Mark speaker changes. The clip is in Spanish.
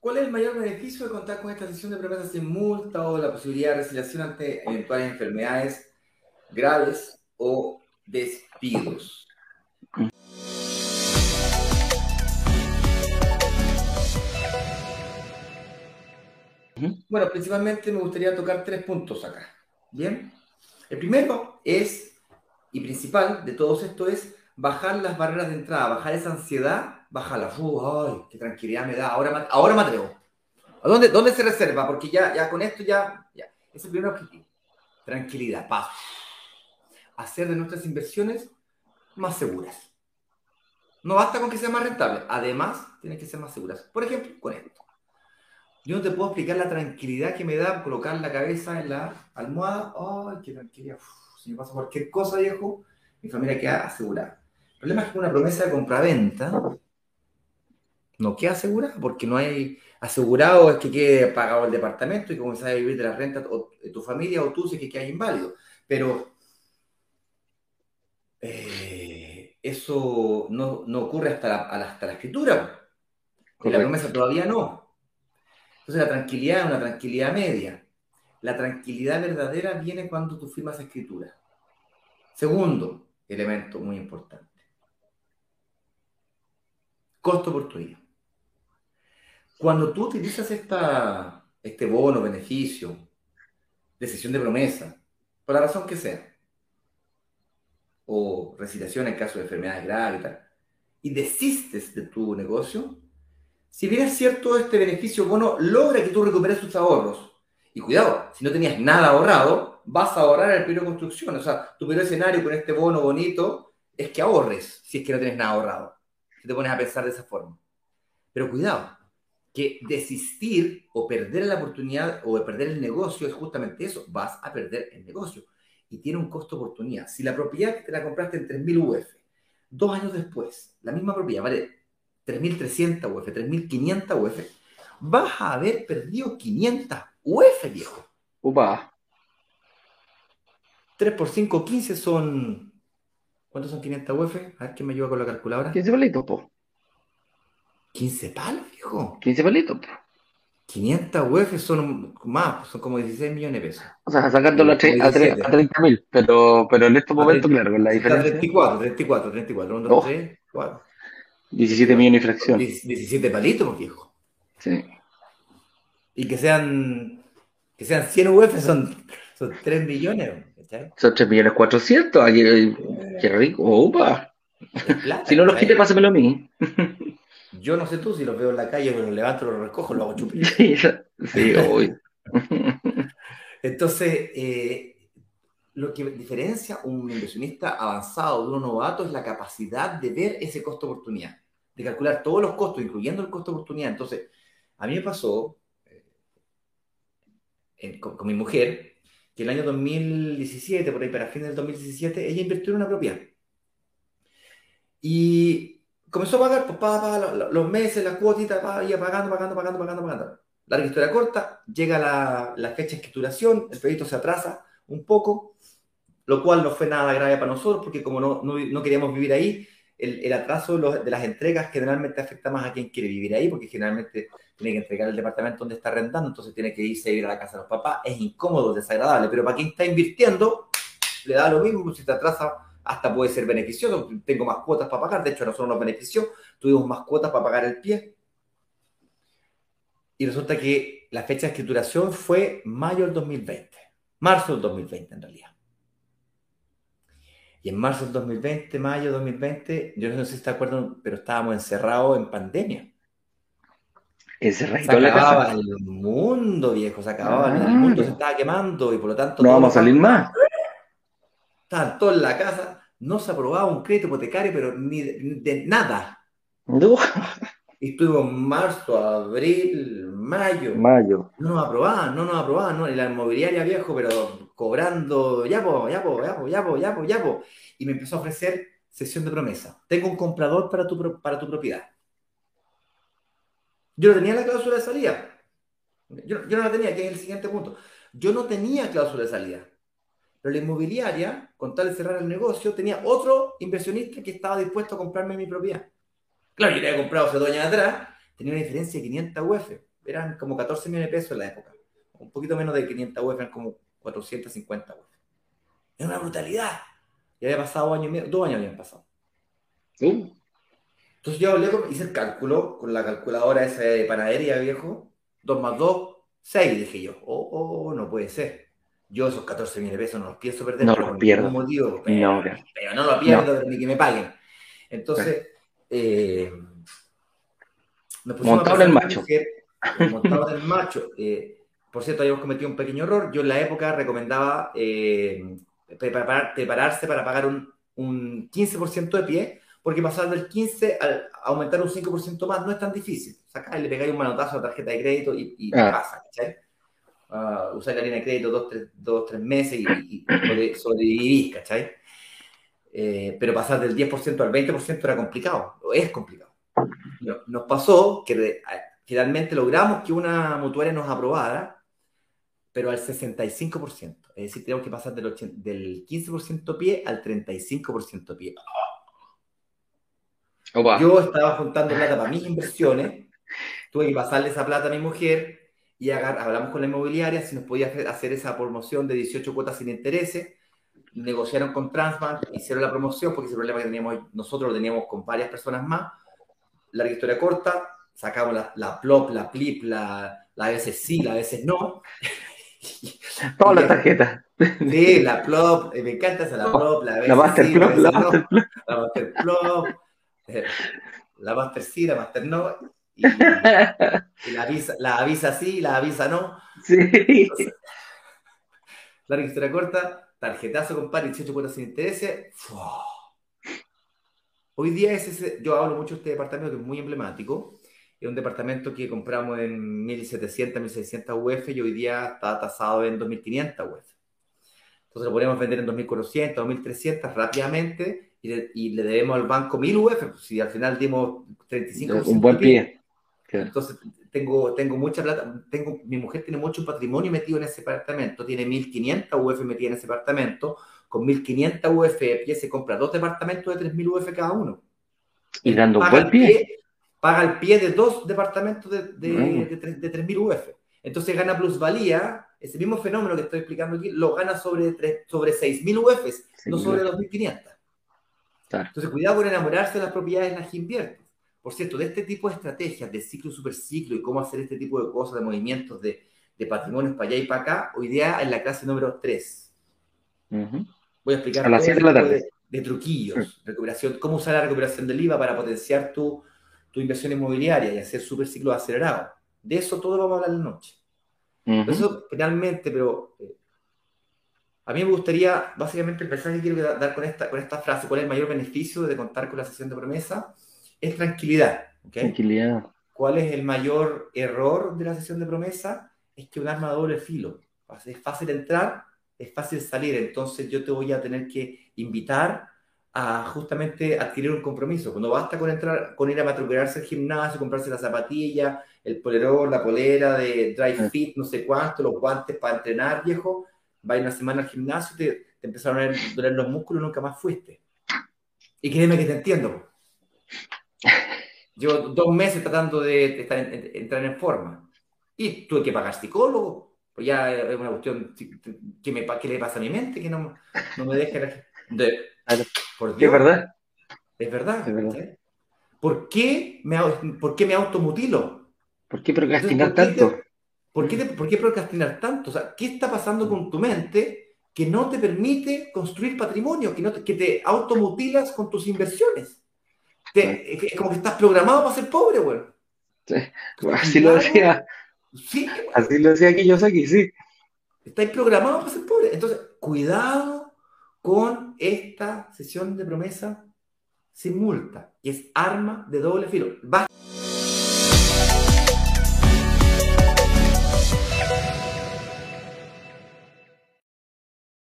Speaker 1: ¿Cuál es el mayor beneficio de contar con esta sesión de promesa sin multa o la posibilidad de resiliación ante eventuales enfermedades graves o despidos? Bueno, principalmente me gustaría tocar tres puntos acá. Bien. El primero es, y principal de todos esto es bajar las barreras de entrada, bajar esa ansiedad, bajarla. ¡Ay, qué tranquilidad me da! Ahora, ahora me atrevo. ¿A dónde, dónde se reserva? Porque ya, ya con esto ya, ya. Es el primer objetivo. Tranquilidad, paz. Hacer de nuestras inversiones más seguras. No basta con que sea más rentable. Además, tienen que ser más seguras. Por ejemplo, con esto. Yo no te puedo explicar la tranquilidad que me da colocar la cabeza en la almohada. ¡Ay, qué tranquilidad! si me pasa cualquier cosa, viejo, mi familia queda asegurada. El problema es que una promesa de compraventa no queda asegurada porque no hay asegurado es que quede pagado el departamento y comenzar a vivir de la renta o de tu familia o tú si es que queda inválido. Pero eh, eso no, ocurre hasta la, hasta la escritura. En la promesa todavía no. Entonces la tranquilidad es una tranquilidad media. La tranquilidad verdadera viene cuando tú firmas escritura. Segundo elemento muy importante. Costo oportunidad. Cuando tú utilizas esta, este bono, beneficio, decisión de promesa, por la razón que sea, o recitación en caso de enfermedades graves y tal, y desistes de tu negocio, si bien es cierto, este beneficio bono logra que tú recuperes tus ahorros. Y cuidado, si no tenías nada ahorrado, vas a ahorrar el periodo de construcción. O sea, tu primer escenario con este bono bonito es que ahorres si es que no tienes nada ahorrado. Si te pones a pensar de esa forma. Pero cuidado, que desistir o perder la oportunidad o perder el negocio es justamente eso. Vas a perder el negocio. Y tiene un costo oportunidad. Si la propiedad te la compraste en 3.000 UF, dos años después, la misma propiedad vale 3.300 UF, 3.500 UF, vas a haber perdido 500 UF, viejo.
Speaker 2: Upa.
Speaker 1: 3 por 5, 15 son... ¿Cuántos son 500 UF? A ver quién me ayuda con la calculadora.
Speaker 2: 15 palitos, po.
Speaker 1: 15 palos, viejo.
Speaker 2: 15 palitos, po.
Speaker 1: 500 UF son más, son como 16 millones de pesos.
Speaker 2: O sea, sacándolo a, 30 mil, pero, pero en estos momentos, claro, con la diferencia.
Speaker 1: 34, 34, 34, 1, 2, 3, 4.
Speaker 2: 17 millones de fracción.
Speaker 1: 17 palitos, viejo.
Speaker 2: Sí.
Speaker 1: Y que sean, que sean 100 UF son, son 3 millones.
Speaker 2: Son 3 millones 400. Ay, qué rico. Opa. si no los quites, pásamelo a mí.
Speaker 1: Yo no sé tú si los veo en la calle, pero los levanto, los recojo, los hago chupir.
Speaker 2: Sí, sí.
Speaker 1: Entonces, eh, lo que diferencia un inversionista avanzado de un novato es la capacidad de ver ese costo-oportunidad, de calcular todos los costos, incluyendo el costo-oportunidad. Entonces, a mí me pasó eh, con, mi mujer que el año 2017, por ahí para fin del 2017, ella invirtió en una propiedad. Y comenzó a pagar, pues, los meses, la cuotita, iba pagando, pagando, pagando, pagando, pagando. Larga historia corta, llega la, fecha de escrituración, el proyecto se atrasa un poco, lo cual no fue nada grave para nosotros, porque como no, no, queríamos vivir ahí, el, atraso de las entregas generalmente afecta más a quien quiere vivir ahí, porque generalmente tiene que entregar el departamento donde está rentando, entonces tiene que irse a vivir a la casa de los papás. Es incómodo, desagradable, pero para quien está invirtiendo, le da lo mismo, si te atrasa, hasta puede ser beneficioso. Tengo más cuotas para pagar, de hecho, nosotros nos benefició, tuvimos más cuotas para pagar el pie. Y resulta que la fecha de escrituración fue mayo del 2020, marzo del 2020 en realidad. Y en marzo del 2020, mayo del 2020, yo no sé si está de acuerdo, pero estábamos encerrados en pandemia. Se acababa el mundo, viejo, se acababa, el mundo se estaba quemando y por lo tanto...
Speaker 2: No vamos a salir más.
Speaker 1: Estaban todos en la casa, no se aprobaba un crédito hipotecario, pero ni de, nada.
Speaker 2: No.
Speaker 1: Y estuvimos marzo, abril, mayo.
Speaker 2: Mayo.
Speaker 1: No nos aprobaban, no nos aprobaban, no, y la inmobiliaria viejo, pero cobrando, ya po, ya po, ya po, ya po, ya po, ya po. Y me empezó a ofrecer sesión de promesa. Tengo un comprador para tu, para tu propiedad. Yo no tenía la cláusula de salida. Yo, yo no la tenía, que es el siguiente punto. Yo no tenía cláusula de salida. Pero la inmobiliaria, con tal de cerrar el negocio, tenía otro inversionista que estaba dispuesto a comprarme mi propiedad. Claro, yo le había comprado hace dos años atrás, tenía una diferencia de 500 UF. eran como 14 millones de pesos en la época. Un poquito menos de 500 UF, eran como 450 UF. Es una brutalidad. Ya había pasado año y medio, dos años habían pasado.
Speaker 2: ¿Sí?
Speaker 1: Entonces yo hablé, hice el cálculo con la calculadora esa de panadería, viejo. 2 más 2, 6, dije yo. Oh, oh, no puede ser. Yo esos 14 mil pesos no los pienso perder
Speaker 2: no los pierdo.
Speaker 1: motivo, pero no, pero no los pierdo ni que me paguen. Entonces, eh,
Speaker 2: montado el macho.
Speaker 1: en el macho. Eh, por cierto, habíamos cometido un pequeño error. Yo en la época recomendaba eh, prepararse para pagar un, un 15% de pie, porque pasar del 15 a aumentar un 5% más no es tan difícil. Sacáis, le pegáis un manotazo a la tarjeta de crédito y, y ah. pasa, ¿cachai? Uh, usar la línea de crédito dos, tres, dos, tres meses y, y sobrevivís, ¿cachai? Eh, pero pasar del 10% al 20% era complicado, es complicado. Nos pasó que finalmente logramos que una mutuaria nos aprobara, pero al 65%. Es decir, tenemos que pasar del, del 15% pie al 35% pie. Yo estaba juntando plata para mis inversiones, tuve que pasarle esa plata a mi mujer, y hablamos con la inmobiliaria si nos podía hacer esa promoción de 18 cuotas sin intereses. Negociaron con Transbank, hicieron la promoción porque ese problema que teníamos nosotros lo teníamos con varias personas más. La historia corta, sacamos la, la plop, la plip, la, la a veces sí, la a veces no.
Speaker 2: Todas las tarjetas.
Speaker 1: Sí, la plop, eh, me encanta esa, la plop, la,
Speaker 2: la master sí, plop, la, master plop.
Speaker 1: la master plop, eh, la master sí, la master no y, la, avisa, la avisa sí, la avisa no.
Speaker 2: Sí.
Speaker 1: la historia corta, tarjetazo, compadre, 18 cuotas sin intereses. Hoy día es ese, yo hablo mucho de este departamento que es muy emblemático. Es un departamento que compramos en 1700, 1600 UF y hoy día está tasado en 2500 UF. Entonces lo podemos vender en 2400, 2300 rápidamente y le, y le debemos al banco 1000 UF. Pues si al final dimos 35
Speaker 2: Un buen pie.
Speaker 1: Entonces, tengo, tengo mucha plata, tengo, mi mujer tiene mucho patrimonio metido en ese departamento, tiene 1.500 UF metida en ese departamento, con 1.500 UF pie se compra dos departamentos de 3.000 UF cada uno.
Speaker 2: Y dando buen pie.
Speaker 1: Paga el pie de dos departamentos de, de, de, 3.000 UF. Entonces gana plusvalía, ese mismo fenómeno que estoy explicando aquí, lo gana sobre, sobre 6.000 UF, no sobre 2.500. Entonces, cuidado con enamorarse de las propiedades en las que inviertes. Por cierto, de este tipo de estrategias, de ciclo, superciclo y cómo hacer este tipo de cosas, de movimientos de, de patrimonios para allá y para acá, hoy día en la clase número 3. Voy a explicar
Speaker 2: a las 7 de la tarde.
Speaker 1: De, truquillos, recuperación, cómo usar la recuperación del IVA para potenciar tu, tu inversión inmobiliaria y hacer superciclos acelerados. De eso todo vamos a hablar en la noche. Eso finalmente, pero eh, a mí me gustaría, básicamente, el mensaje que quiero dar con esta, con esta frase, cuál es el mayor beneficio de contar con la sesión de promesa es tranquilidad.
Speaker 2: Tranquilidad.
Speaker 1: ¿Cuál es el mayor error de la sesión de promesa? Es que un arma de doble filo. Es fácil entrar, es fácil salir. Entonces yo te voy a tener que invitar a justamente adquirir un compromiso. Cuando basta con entrar, con ir a matricularse al gimnasio, comprarse la zapatilla, el polerón, la polera de dry fit, no sé cuánto, los guantes para entrenar, viejo, va una semana al gimnasio, te, te empezaron a doler los músculos y nunca más fuiste. Y créeme que te entiendo. Llevo dos meses tratando de, entrar en forma. Y tuve que pagar psicólogo. Pues ya es una cuestión que, me, que le pasa a mi mente, que no, no me deja. De,
Speaker 2: por Dios, ¿Es verdad?
Speaker 1: Es verdad. ¿Por, qué me, ¿Por qué me automutilo?
Speaker 2: ¿Por qué procrastinar tanto?
Speaker 1: ¿por, qué ¿Por qué procrastinar tanto? O sea, ¿qué está pasando con tu mente que no te permite construir patrimonio, que, no que te automutilas con tus inversiones? Es como que estás programado para ser pobre, güey.
Speaker 2: Sí, así lo decía.
Speaker 1: Sí,
Speaker 2: así lo decía Kiyosaki, sí.
Speaker 1: Estáis programados para ser pobre. Entonces, cuidado con esta sesión de promesa sin multa, y es arma de doble filo. Va